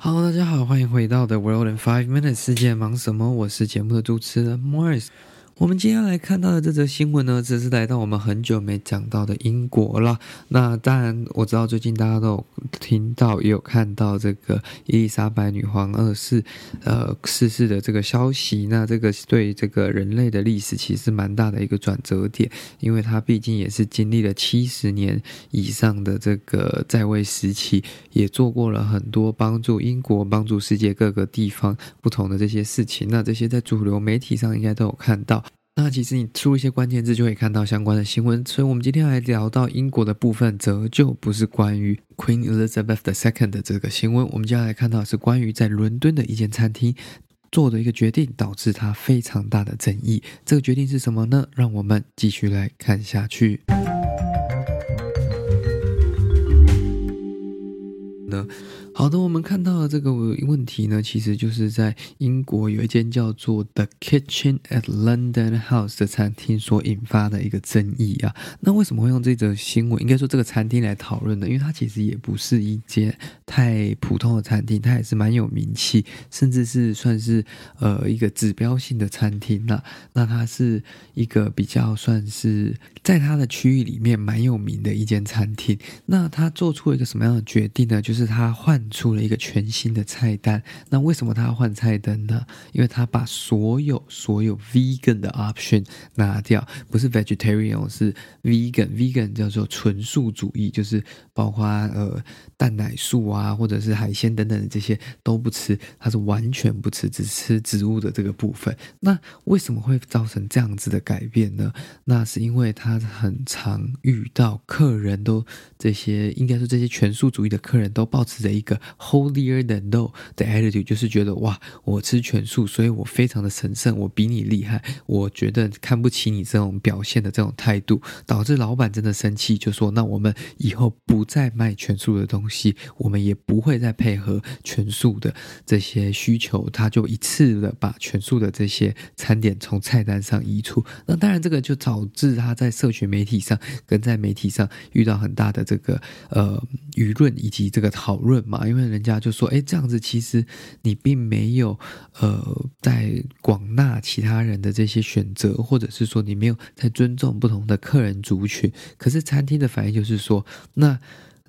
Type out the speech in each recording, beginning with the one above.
Hello，大家好，欢迎回到 The World in Five Minutes，世界忙什么？我是节目的主持人 Morris。我们今天来看到的这则新闻呢，这是来到我们很久没讲到的英国了。那当然，我知道最近大家都有听到，也有看到这个伊丽莎白女皇二世呃逝世的这个消息。那这个对这个人类的历史其实蛮大的一个转折点，因为她毕竟也是经历了七十年以上的这个在位时期，也做过了很多帮助英国、帮助世界各个地方不同的这些事情。那这些在主流媒体上应该都有看到。那其实你输一些关键字就可以看到相关的新闻，所以我们今天来聊到英国的部分，则就不是关于 Queen Elizabeth II 的这个新闻。我们接下来看到是关于在伦敦的一间餐厅做的一个决定，导致它非常大的争议。这个决定是什么呢？让我们继续来看下去。呢？好的，我们看到的这个问题呢，其实就是在英国有一间叫做 The Kitchen at London House 的餐厅所引发的一个争议啊。那为什么会用这则新闻，应该说这个餐厅来讨论呢？因为它其实也不是一间太普通的餐厅，它也是蛮有名气，甚至是算是呃一个指标性的餐厅啦。那它是一个比较算是在它的区域里面蛮有名的一间餐厅。那它做出了一个什么样的决定呢？就是它换。出了一个全新的菜单，那为什么他要换菜单呢？因为他把所有所有 vegan 的 option 拿掉，不是 vegetarian，是 vegan。vegan 叫做纯素主义，就是包括呃蛋奶素啊，或者是海鲜等等这些都不吃，他是完全不吃，只吃植物的这个部分。那为什么会造成这样子的改变呢？那是因为他很常遇到客人都这些，应该说这些全素主义的客人都保持着一个 Holier than thou 的 attitude 就是觉得哇，我吃全素，所以我非常的神圣，我比你厉害。我觉得看不起你这种表现的这种态度，导致老板真的生气，就说：那我们以后不再卖全素的东西，我们也不会再配合全素的这些需求。他就一次的把全素的这些餐点从菜单上移除。那当然，这个就导致他在社群媒体上跟在媒体上遇到很大的这个呃舆论以及这个讨论嘛。因为人家就说，哎，这样子其实你并没有，呃，在广纳其他人的这些选择，或者是说你没有在尊重不同的客人族群。可是餐厅的反应就是说，那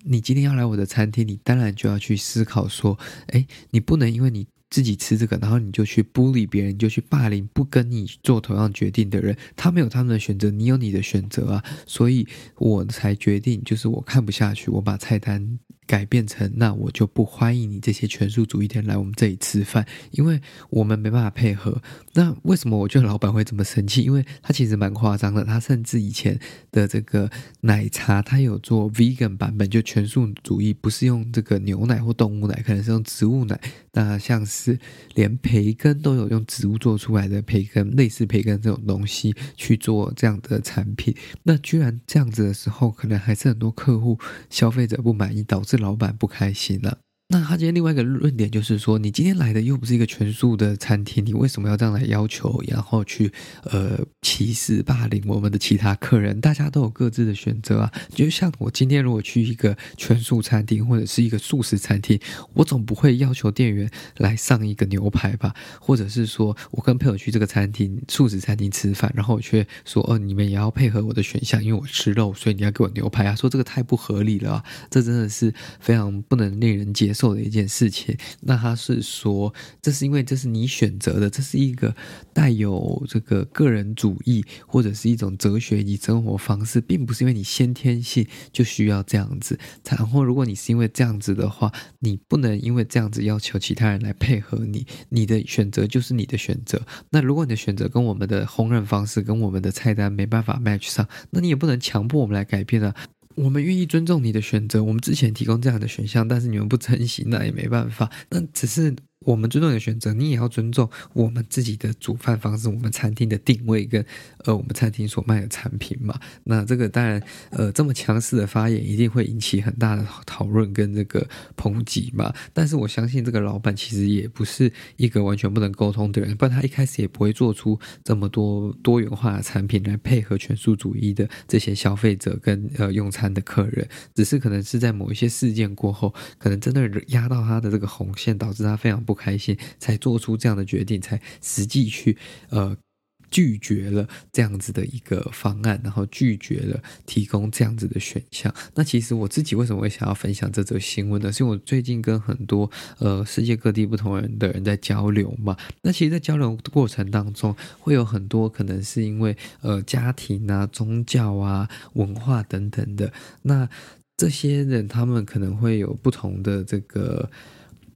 你今天要来我的餐厅，你当然就要去思考说，哎，你不能因为你自己吃这个，然后你就去 bully 别人，就去霸凌不跟你做同样决定的人，他们有他们的选择，你有你的选择啊，所以我才决定，就是我看不下去，我把菜单。改变成那我就不欢迎你这些全素主义天来我们这里吃饭，因为我们没办法配合。那为什么我觉得老板会这么生气？因为他其实蛮夸张的，他甚至以前的这个奶茶，他有做 vegan 版本，就全素主义，不是用这个牛奶或动物奶，可能是用植物奶。那像是连培根都有用植物做出来的培根，类似培根这种东西去做这样的产品，那居然这样子的时候，可能还是很多客户消费者不满意，导致。老板不开心了。那他今天另外一个论点就是说，你今天来的又不是一个全素的餐厅，你为什么要这样来要求，然后去呃歧视霸凌我们的其他客人？大家都有各自的选择啊。就像我今天如果去一个全素餐厅或者是一个素食餐厅，我总不会要求店员来上一个牛排吧？或者是说我跟朋友去这个餐厅素食餐厅吃饭，然后我却说哦，你们也要配合我的选项，因为我吃肉，所以你要给我牛排啊？说这个太不合理了，这真的是非常不能令人接受。做的一件事情，那他是说，这是因为这是你选择的，这是一个带有这个个人主义或者是一种哲学及生活方式，并不是因为你先天性就需要这样子。然后，如果你是因为这样子的话，你不能因为这样子要求其他人来配合你，你的选择就是你的选择。那如果你的选择跟我们的烹饪方式跟我们的菜单没办法 match 上，那你也不能强迫我们来改变啊。我们愿意尊重你的选择，我们之前提供这样的选项，但是你们不珍惜，那也没办法，那只是。我们尊重你的选择，你也要尊重我们自己的煮饭方式，我们餐厅的定位跟呃我们餐厅所卖的产品嘛。那这个当然呃这么强势的发言一定会引起很大的讨论跟这个抨击嘛。但是我相信这个老板其实也不是一个完全不能沟通的人，不然他一开始也不会做出这么多多元化的产品来配合全素主义的这些消费者跟呃用餐的客人。只是可能是在某一些事件过后，可能真的压到他的这个红线，导致他非常。不开心，才做出这样的决定，才实际去呃拒绝了这样子的一个方案，然后拒绝了提供这样子的选项。那其实我自己为什么会想要分享这则新闻呢？是因为我最近跟很多呃世界各地不同人的人在交流嘛。那其实，在交流过程当中，会有很多可能是因为呃家庭啊、宗教啊、文化等等的。那这些人他们可能会有不同的这个。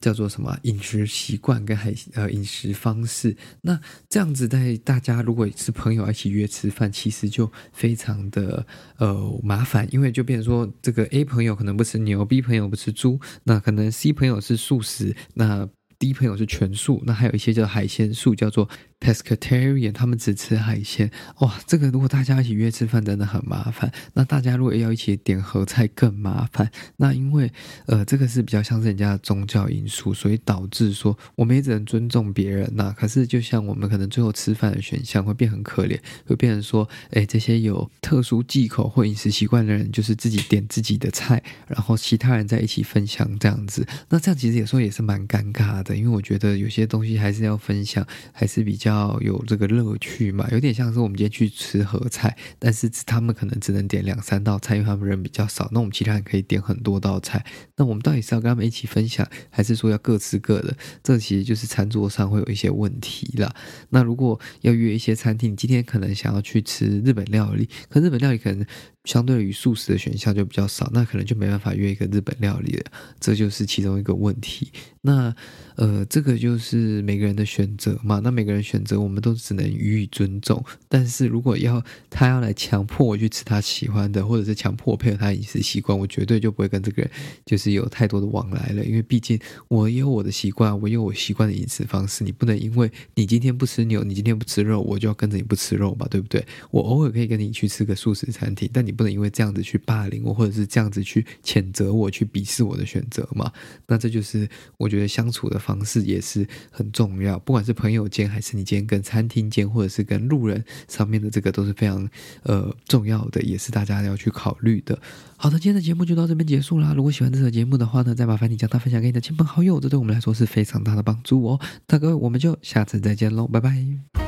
叫做什么饮食习惯跟还呃饮食方式，那这样子在大家如果是朋友一起约吃饭，其实就非常的呃麻烦，因为就变成说这个 A 朋友可能不吃牛，B 朋友不吃猪，那可能 C 朋友是素食，那 D 朋友是全素，那还有一些叫海鲜素，叫做。Pescatarian，他们只吃海鲜，哇，这个如果大家一起约吃饭真的很麻烦。那大家如果要一起点合菜更麻烦。那因为呃，这个是比较像是人家的宗教因素，所以导致说我们也只能尊重别人呐。可是就像我们可能最后吃饭的选项会变很可怜，会变成说，哎，这些有特殊忌口或饮食习惯的人，就是自己点自己的菜，然后其他人在一起分享这样子。那这样其实有时候也是蛮尴尬的，因为我觉得有些东西还是要分享，还是比较。要有这个乐趣嘛，有点像是我们今天去吃合菜，但是他们可能只能点两三道菜，因为他们人比较少。那我们其他人可以点很多道菜。那我们到底是要跟他们一起分享，还是说要各吃各的？这其实就是餐桌上会有一些问题啦。那如果要约一些餐厅，今天可能想要去吃日本料理，可日本料理可能相对于素食的选项就比较少，那可能就没办法约一个日本料理了。这就是其中一个问题。那呃，这个就是每个人的选择嘛。那每个人选择，我们都只能予以尊重。但是如果要他要来强迫我去吃他喜欢的，或者是强迫我配合他饮食习惯，我绝对就不会跟这个人就是有太多的往来了。因为毕竟我有我的习惯，我有我习惯的饮食方式。你不能因为你今天不吃牛，你今天不吃肉，我就要跟着你不吃肉嘛，对不对？我偶尔可以跟你去吃个素食餐厅，但你不能因为这样子去霸凌我，或者是这样子去谴责我，去鄙视我的选择嘛。那这就是我觉得相处的方式也是很重要，不管是朋友间，还是你间跟餐厅间，或者是跟路人上面的这个，都是非常呃重要的，也是大家要去考虑的。好的，今天的节目就到这边结束啦。如果喜欢这个节目的话呢，再麻烦你将它分享给你的亲朋好友，这对我们来说是非常大的帮助哦。大哥，我们就下次再见喽，拜拜。